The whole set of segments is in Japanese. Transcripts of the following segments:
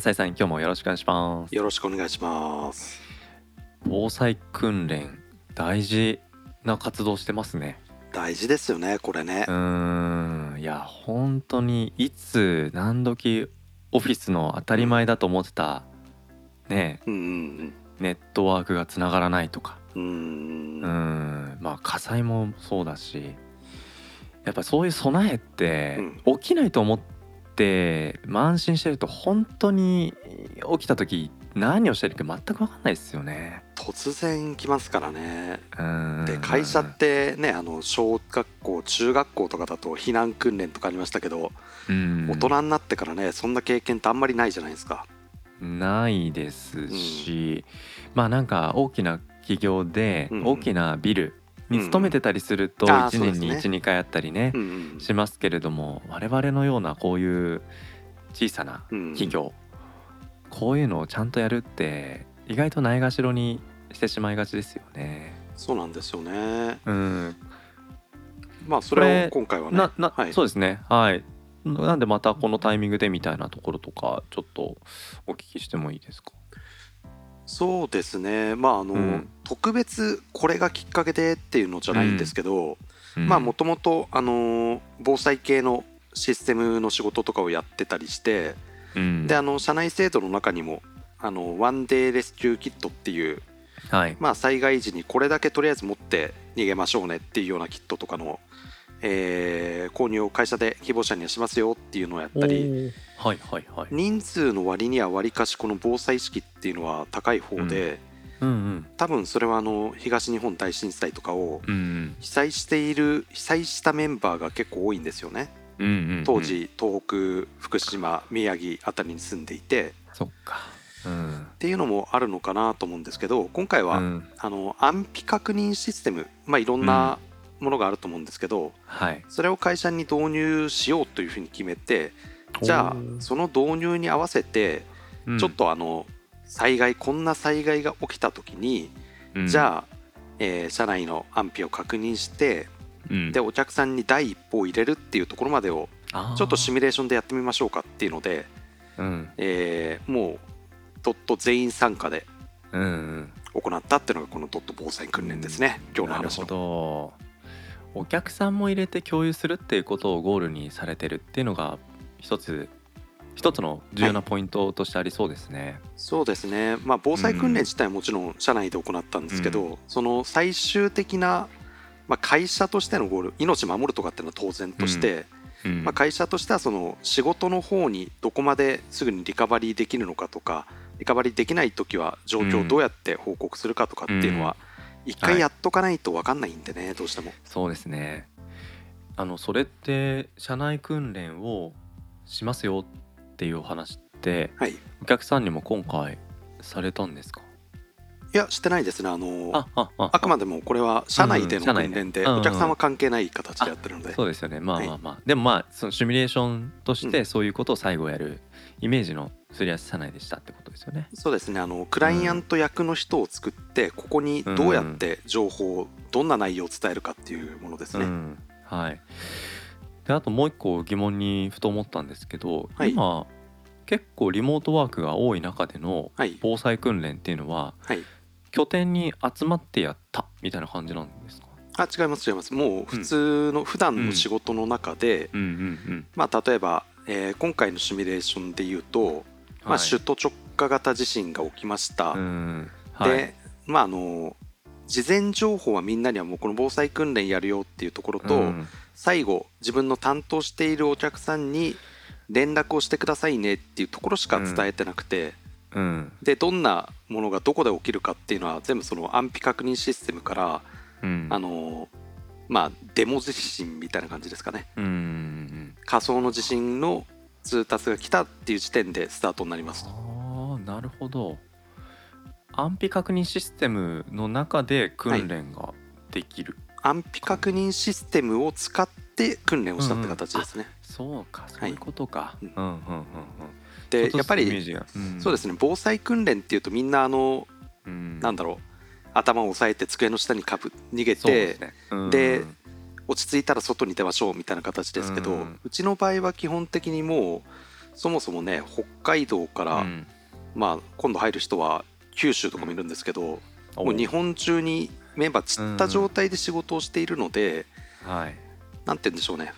浅井さん今日もよろしくお願いしますよろしくお願いします。防災訓練大事な活動してますね大事ですよね、これねう。ーんいや本当にいつ何時オフィスの当たり前だと思ってたねうんうんネットワークがつながらないとかうん。う。んまあ火災もそうだしやっぱそういう備えって起きないと思って、まあ安心してると本当に起きた時何をしてるか全く分かんないですよね。突然来ますからね。で、会社ってね、あの、小学校、中学校とかだと避難訓練とかありましたけど、うん大人になってからね、そんな経験ってあんまりないじゃないですか。ないですし、まあなんか大きな企業でうん大きなビルに勤めてたりするとうんあー1年にそうですね12回あったりね。しますけれども我々のようなこういう小さなうん企業こういうのをちゃんとやるって意外とないがしろにしてしまいがちですよね。そうなんですよね。うん、まあ、それを今回はね。なな、はいそうですねはいなんでまたこのタイミングでみたいなところとかちょっとお聞きしてもいいですか？そうですね。まあ、あの、うん。特別これがきっかけでっていうのじゃないんですけど、まあもともとあのー防災系のシステムの仕事とかをやってたりして、うん。であの社内制度の中にもあのワンデーレスキューキットっていう、はい。まあ、災害時にこれだけとりあえず持って逃げましょうねっていうようなキットとかの、えー購入を会社で希望者にはしますよっていうのをやったりはいはいはい。人数の割にはわりかしこの防災意識っていうのは高い方で、うん。うん多分それはあの東日本大震災とかをうん被災している被災したメンバーが結構多いんですよね。うんうんうん。当時東北福島宮城あたりに住んでいて。そっか。うん。っていうのもあるのかなと思うんですけど今回は、うん。あの安否確認システムまあいろんなものがあると思うんですけど、はい。それを会社に導入しようというふうに決めてじゃあその導入に合わせてうん。ちょっとあの災害こんな災害が起きた時に、うん。じゃあ、えー社内の安否を確認してうん。でお客さんに第一歩を入れるっていうところまでをちょっとシミュレーションでやってみましょうかっていうので、うん。えーもうドット全員参加でうんうん。行ったっていうのがこのドット防災訓練ですね、今日のなるほ話の。どお客さんも入れて共有するっていうことをゴールにされてるっていうのが一つ一つの重要なポイントとしてありそうですね。そうですね、まあ、防災訓練自体はもちろん社内で行ったんですけど、その最終的な、まあ、会社としてのゴール命守るとかっていうのは当然として、うん。まあ、会社としてはその仕事の方にどこまですぐにリカバリーできるのかとかリカバリーできない時は状況をどうやって報告するかとかっていうのは一回やっとかないと分かんないんでね、どうしても。そうですね。あのそれって社内訓練をしますよっていうお話ってはい。お客さんにも今回されたんですか？いやしてないですね。あのあああ。あくまでもこれは社内でのうん社内で訓練でうんうんお客さんは関係ない形でやってるので、そうですよね。まあはいまあ。まあ、でもまあそのシミュレーションとしうてそういうことを最後やるイメージのすり合わせ社内でしたってことですよね。そうですね。あのクライアント役の人を作ってここにどうやって情報をどんな内容を伝えるかっていうものですね。うん、はい。であともう一個疑問にふと思ったんですけど、はい。今結構リモートワークが多い中でのはい。防災訓練っていうのははい。拠点に集まってやったみたいな感じなんですか？あ違います違います。もう普通の普段の仕事の中で、うんうんうん。まあ、例えば、えー今回のシミュレーションで言うと、まあ、はい。首都直下型地震が起きました、うん。はい。でまああの事前情報はみんなにはもうこの防災訓練やるよっていうところと、うん。最後自分の担当しているお客さんに連絡をしてくださいねっていうところしか伝えてなくて、うん。でどんなものがどこで起きるかっていうのは全部その安否確認システムから、うん。あのまあデモ地震みたいな感じですかね。仮想の地震の通達が来たっていう時点でスタートになりますと。ああなるほど。安否確認システムの中で訓練ができる、安否確認システムを使って訓練をしたって形ですね、そうかそういうことか、うん。うんうんうんうん。でやっぱりりそうですね防災訓練っていうとみんなあのうん。なんだろう頭を押さえて机の下にかぶ逃げてすね。うん。で落ち着いたら外に出ましょうみたいな形ですけど、ううんちの場合は基本的にもうそもそもね北海道から、うん。まあ今度入る人は九州とかもいるんですけど、おもう日本中にメンバー散った状態で仕事をしているので、はい。なんて言うんでしょうね。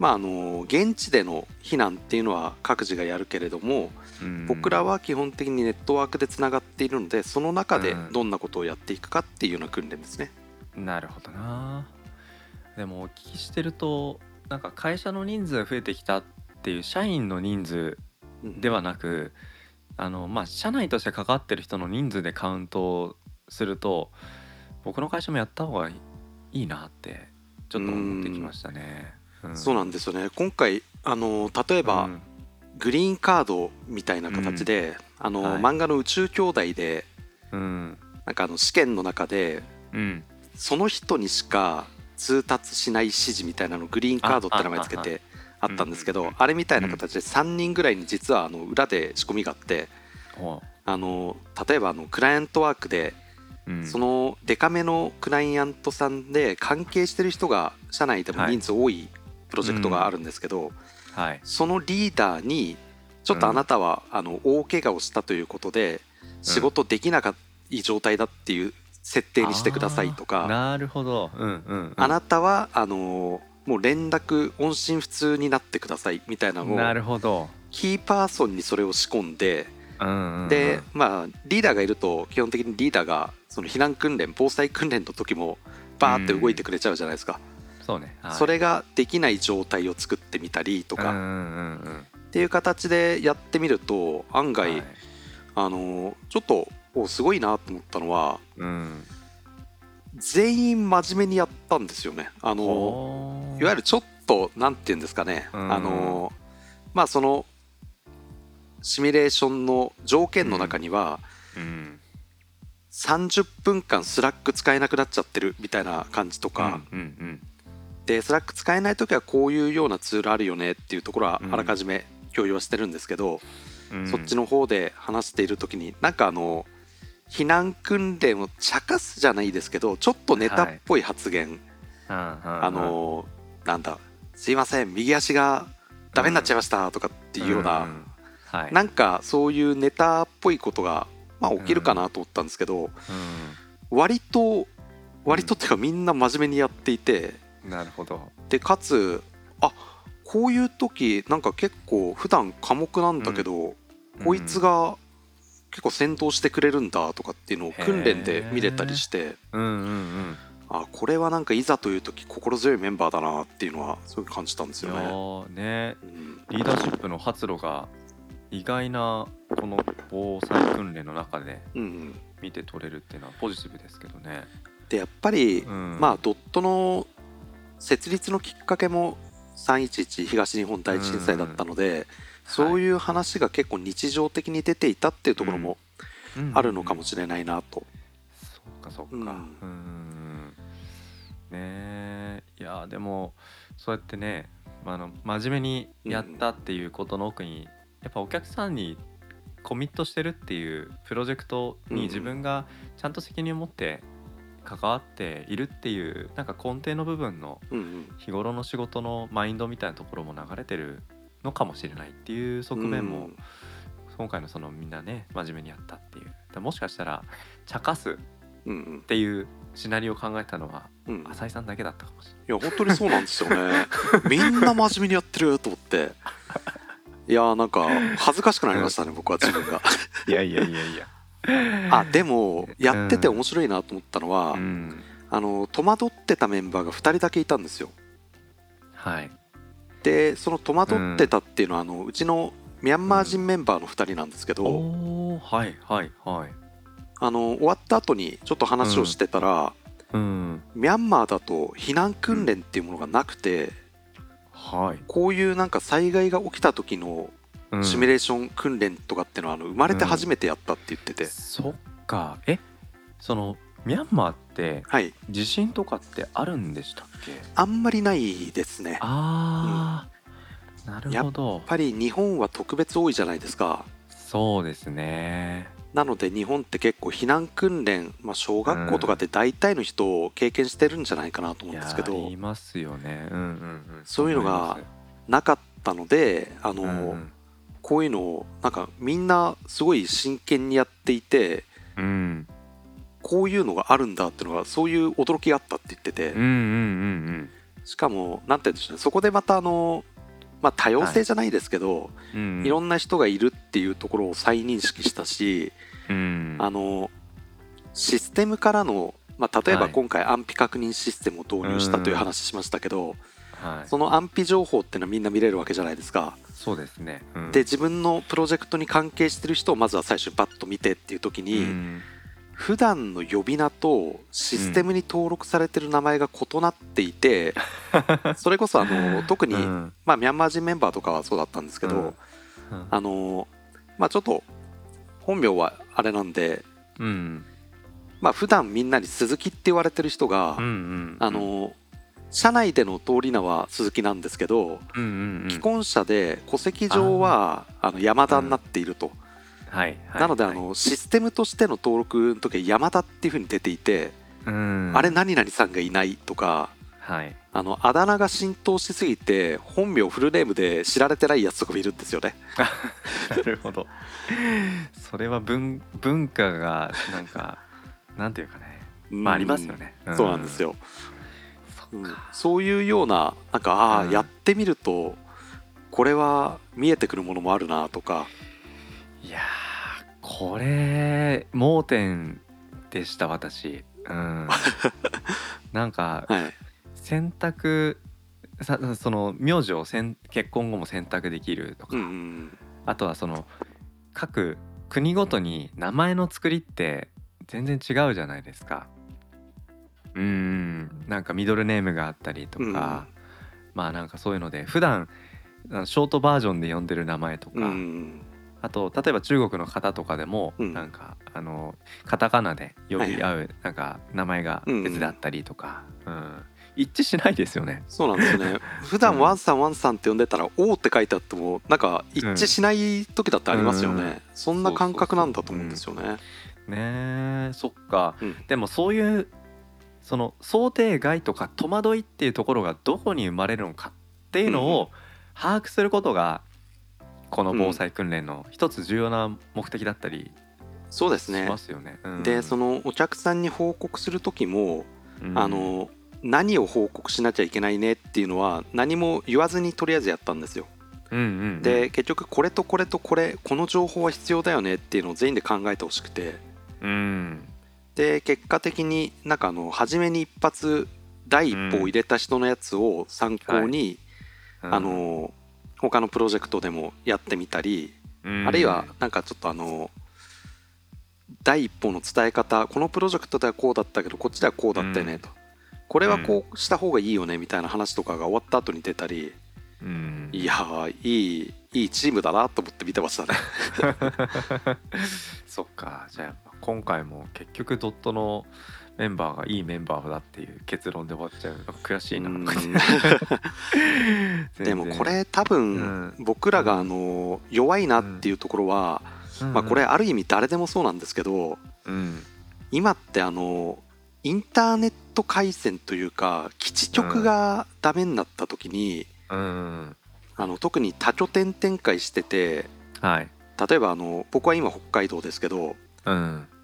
まああの現地での避難っていうのは各自がやるけれども、うん。僕らは基本的にネットワークでつながっているのでその中でうん。どんなことをやっていくかっていうような訓練ですね。なるほどなでもお聞きしてるとなんか会社の人数が増えてきたっていう社員の人数うんではなくあのまあ社内として関わってる人の人数でカウントをすると僕の会社もやった方がいいなってちょっと思ってきましたね。そうなんですよね。今回あの例えば、うん。グリーンカードみたいな形で、あのはい。漫画の「宇宙兄弟で」うん。なんかあの試験の中でうん。その人にしか通達しない指示みたいなのグリーンカードって名前つけてあったんですけどあれみたいな形で3人ぐらいに実はあの裏で仕込みがあってほあの例えばあのクライアントワークでそのデカめのクライアントさんで関係してる人が社内でも人数多いプロジェクトがあるんですけどはい。そのリーダーにちょっとあなたはあの大怪我をしたということで仕事できなかった状態だっていう設定にしてくださいとか。なるほど。うんうんうん。あなたはあのもう連絡音信不通になってくださいみたいなのなをるほど。キーパーソンにそれを仕込んでうんうんうん。でまあリーダーがいると基本的にリーダーがその避難訓練防災訓練の時もバーって動いてくれちゃうじゃないですか、そうね。はい。それができない状態を作ってみたりとか。うんうんうんっていう形でやってみると案うん外、はい。あのちょっとおすごいなと思ったのはうん。全員真面目にやったんですよね。あのいわゆるちょっとなんて言うんですかね、うん。あのまあそのシミュレーションの条件の中には、うん。30分間スラック使えなくなっちゃってるみたいな感じとか、うんうん。でスラック使えない時はこういうようなツールあるよねっていうところはうん。あらかじめ共有はしてるんですけど、うん。そっちの方で話している時になんかあの避難訓練を茶化すじゃないですけどちょっとネタっぽい発言、ああのなんだ「すいません右足がダメになっちゃいました」とかっていうような、はい。なんかそういうネタっぽいことが、まあ、起きるかなと思ったんですけど、割と割とっていうかみんな真面目にやっていてうん。なるほど。でかつあこういう時なんか結構普段寡黙なんだけど、こいつが結構先導してくれるんだとかっていうのを訓練で見れたりしてうんうんうん。あこれはなんかいざという時心強いメンバーだなっていうのはすごい感じたんですよね。ーね。うん。リーダーシップの発露が意外なこの防災訓練の中でうんうん、見て取れるっていうのはポジティブですけどね。でやっぱり、うん。まあドットの設立のきっかけも311東日本大震災だったので、そういう話が結構日常的に出ていたっていうところもあるのかもしれないなと。そうかそうか。ううんんん。ねえ。いやでもそうやってね、まあ、あの真面目にやったっていうことの奥に、やっぱお客さんにコミットしてるっていうプロジェクトに自分がちゃんと責任を持って関わっているっていうなんか根底の部分のうんうん。日頃の仕事のマインドみたいなところも流れてるのかもしれないっていう側面も、うん。今回のそのみんなね真面目にやったっていう。だもしかしたら茶化すっうん。ていうシナリオを考えたのはうん。浅井さんだけだったかもしれない。や本当にそうなんですよね。みんな真面目にやってると思って。いやーなんか恥ずかしくなりましたね僕は自分が。いやいやいやいや。あでもやってて面白いなと思ったのは、うん、あの戸惑ってたメンバーが2人だけいたんですよ。はい。でその戸惑ってたっていうのは、あのうちのミャンマー人メンバーの2人なんですけど、はいはいはい。あの終わった後にちょっと話をしてたら、うん。ミャンマーだと避難訓練っていうものがなくて、はい。こういうなんか災害が起きた時のうん。シミュレーション訓練とかってのはあの生まれて初めてやったって言ってて、そっか。え？そのミャンマーってはい。地震とかってあるんでしたっけ？あんまりないですね。やっああ、なるほど。ぱり日本は特別多いじゃないですか。そうですね。なので日本って結構避難訓練、まあ、小学校とかって大体の人を経験してるんじゃないかなと思うんですけど、ーいますよね。うんうんうん。そういうのがなかったのであの、思いますこういうのをなんかみんなすごい真剣にやっていてうんうんこういうのがあるんだっていうのがそういう驚きがあったって言ってて、うんうんうんしかもなんて言うんでしょうね。そこでまたあの、まあ、多様性じゃないですけど、うんうん。いろんな人がいるっていうところを再認識したし、うん。あのシステムからの、まあ、例えばはい。今回安否確認システムを導入したという話しましたけど、はい。その安否情報っていうのはみんな見れるわけじゃないですか。そうですね。うん。で自分のプロジェクトに関係してる人をまずは最初にバッと見てっていう時に、うん普段の呼び名とシステムに登録されてる名前が異なっていて、それこそあの特に、うん。まあ、ミャンマー人メンバーとかはそうだったんですけど、うん。うん。あのまあちょっと本名はあれなんでうん。まあ普段みんなに鈴木って言われてる人が、うんうんあの社内での通り名は鈴木なんですけど、うんうんうん。既婚者で戸籍上はあの山田になっていると、はいはい。なのであはい。のシステムとしての登録の時は山田っていうふうに出ていて、うん。あれ何々さんがいないとかはい。あのあだ名が浸透しすぎて本名フルネームで知られてないやつとかもいるんですよね。なるほど。それは文文化がなんかなんていうかね。まあありますよね。うん。そうなんですよ、うん。そういうようななんかああ、うん。やってみるとこれは見えてくるものもあるなとかいやーこれ盲点でした私。うん。なんかはい。選択さその名字を選結婚後も選択できるとか、うんうんあとはその各国ごとに名前の作りって全然違うじゃないですか。うーん。なんかミドルネームがあったりとか、まあなんかそういうので普段ショートバージョンで呼んでる名前とか、うんうんあと例えば中国の方とかでも、うん。なんかあのカタカナで呼び合う、なんか名前が別であったりとか、うん一致しないですよね。そうなんですよね。普段ワンさんワンさんって呼んでたら「お」って書いてあってもなんか一致しない時だってありますよね、うん。そんな感覚なんだと思うんですよね。ねえそっか。うん。でもそういうその想定外とか戸惑いっていうところがどこに生まれるのかっていうのを把握することがこの防災訓練の一つ重要な目的だったりしそうですね。ますよね。うん。でそのお客さんに報告する時も、うん。あの何を報告しなきゃいけないねっていうのは何も言わずにとりあえずやったんですよ。うんうんうん。で結局これとこれとこれこの情報は必要だよねっていうのを全員で考えてほしくて。うん。で結果的になんかあの初めに一発第一歩を入れた人のやつを参考に、うん。あの他のプロジェクトでもやってみたり、うん。あるいはなんかちょっとあの第一歩の伝え方このプロジェクトではこうだったけどこっちではこうだったよねと、これはこうした方がいいよねみたいな話とかが終わった後に出たり、うん。いやーいいいいチームだなと思って見てましたね。そっか。じゃあ今回も結局ドットのメンバーがいいメンバーだっていう結論で終わっちゃう。悔しいな。でもこれ多分、うん。僕らがあの弱いなっていうところは、まあ、これある意味誰でもそうなんですけどうん。今ってあのインターネット回線というか基地局がダメになった時に、うん。あの特に多拠点展開しててはい。例えばあの僕は今北海道ですけどうん。北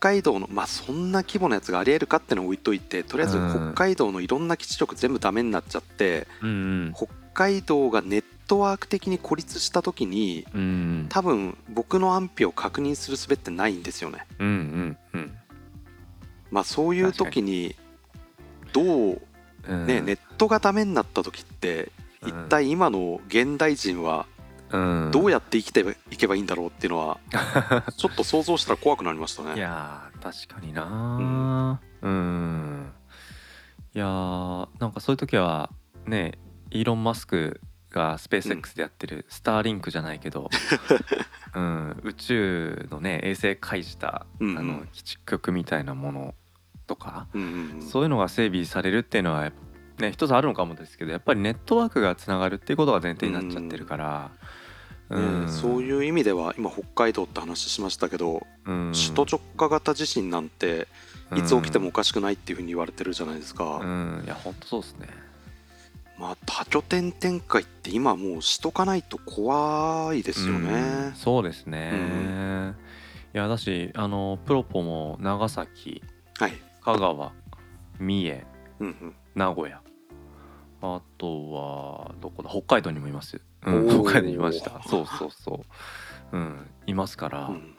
海道のまあそんな規模のやつがありえるかってのを置いといてとりあえずうん。北海道のいろんな基地局全部ダメになっちゃってうん北海道がネットワーク的に孤立した時にうん多分僕の安否を確認する術ってないんですよね。うんうんうん。まあそういう時にどううん。ね、ネットがダメになった時ってうん。一体今の現代人はうんどうやって生きていけばいいんだろうっていうのは ちょっと想像したら怖くなりましたいね。やー確かになうん。いやーなんかそういう時はねイーロン・マスクがスペース X でやってるスターリンクじゃないけど、うん、宇宙のね衛星介した、うんうん。あの基地局みたいなものとか、うんうんうん。そういうのが整備されるっていうのはね一つあるのかもですけどやっぱりネットワークがつながるっていうことが前提になっちゃってるから、ねそうういう意味では今北海道って話しましたけど、ん、首都直下型地震なんていつ起きてもおかしくないっていうふうに言われてるじゃないですか、うん、いや本当そうですね。まあ多拠点展開って今もうしとかないと怖いですようん。ね、そうですね、うん。いやだしあのプロポも長崎はい、香川三重うんうん、名古屋あとはどこだ？北海道にもいます、うん、北海道にいました。そうそうそう。うんいますから、うん。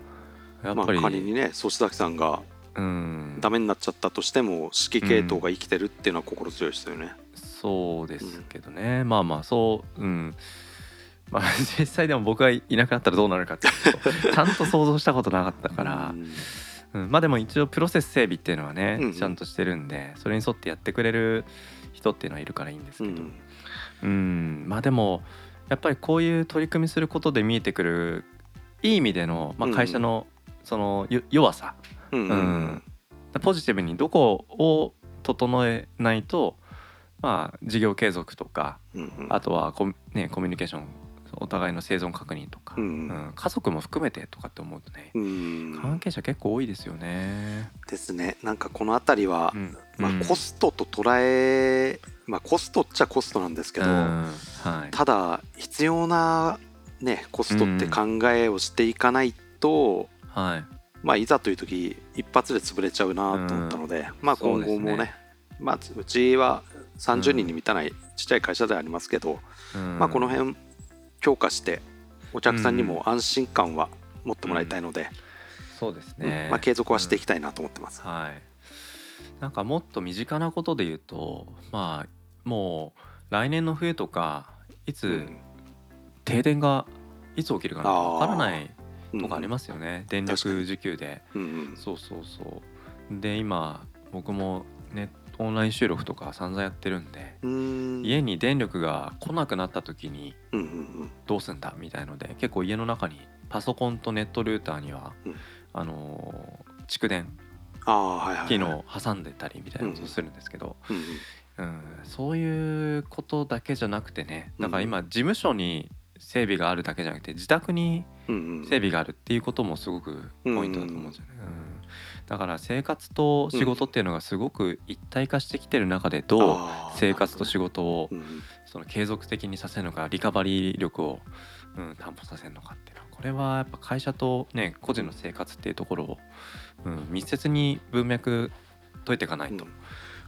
まあやっぱり、仮にね粗崎さんがうん。ダメになっちゃったとしても指揮系統が生きてるっていうのは心強いですよね、そうですけどね、まあまあそううん。まあ 実際でも僕がいなくなったらどうなるかって ちゃんと想像したことなかったから、うん。うん、まあでも一応プロセス整備っていうのはね、うんうん。ちゃんとしてるんでそれに沿ってやってくれる人っていうのはいるからいいんですけど、うん。うん。まあでもやっぱりこういう取り組みすることで見えてくるいい意味での、まあ、会社のそのよ弱さ、うんポジティブにどこを整えないと、まあ、事業継続とかあとはコミ,、ね、コミュニケーションお互いの生存確認とか、うんうん。家族も含めてとかって思うとねうん。関係者結構多いですよね。ですね。なんかこの辺りは、うん。まあうん、コストと捉えまあコストっちゃコストなんですけど、うん。はい、ただ必要なねコストって考えをしていかないと、はい。まあいざという時一発で潰れちゃうなと思ったので、まあ今後もねねまあうちは30人に満たないちっちゃい会社ではありますけど、うん。まあこの辺強化してお客さんにも安心感は持ってもらいたいので、そうですうん。ね、まあ継続はしていきたいなと思ってます。はい。なんかもっと身近なことで言うとまあもう来年の冬とかいつうん。停電がいつ起きるかなわからないうんとかありますよね、電力需給で。うんうん。そうそうそう。で今僕もねオンライン収録とか散々やってるんでうん。家に電力が来なくなった時にどうすんだみたいので結構家の中にパソコンとネットルーターには、うん。あのー蓄電機能を挟んでたりみたいなことをするんですけど、うんうん。うん、そういうことだけじゃなくてねだから今事務所に整備があるだけじゃなくて自宅に整備があるっていうこともすごくポイントだと思うんですよね。うんだから生活と仕事っていうのがすごく一体化してきてる中でどう生活と仕事をうんうんその継続的にさせるのかリカバリー力を、うん、担保させるのかっていうのはこれはやっぱ会社とね個人の生活っていうところを、うん、密接に文脈解いていかないと、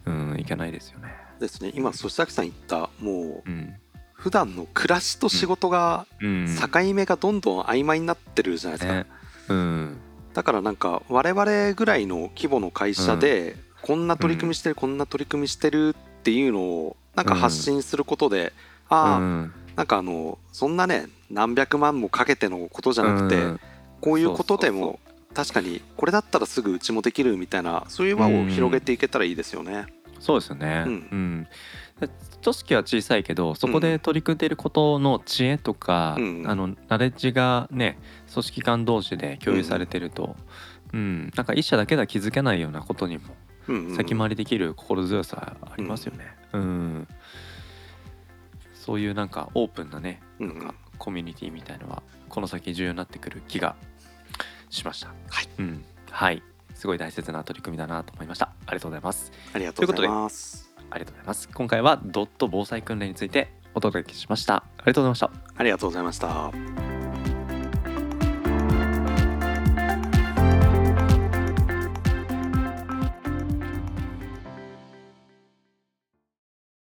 うん。いけないですよね。ですね。今粗崎さん言ったもううん。普段の暮らしと仕事がうん、境目がどんどん曖昧になってるじゃないですか、ね。うんだからなんか我々ぐらいの規模の会社でこんな取り組みしてる、こんな取り組みしてるっていうのをなんか発信することで、ああ、うんなんかあのそんなね何百万もかけてのことじゃなくて、うん。こういうことでも確かにこれだったらすぐうちもできるみたいなそういう輪を広げていけたらいいですよね。そうですよね。ううん。ん。で組織は小さいけどそこで取り組んでいることの知恵とか、うんあのナレッジがね組織間同士で共有されてると、うんなんか一社だけでは気づけないようなことにもうんうん先回りできる心強さありますよね。うんそういうなんかオープンなねうんなんかコミュニティみたいのはこの先重要になってくる気がしました。はい、うん、はい。すごい大切な取り組みだなと思いました。ありがとうございます。ありがとうございます。ありがとうございます。今回はドット防災訓練についてお届けしました。ありがとうございました。ありがとうございました。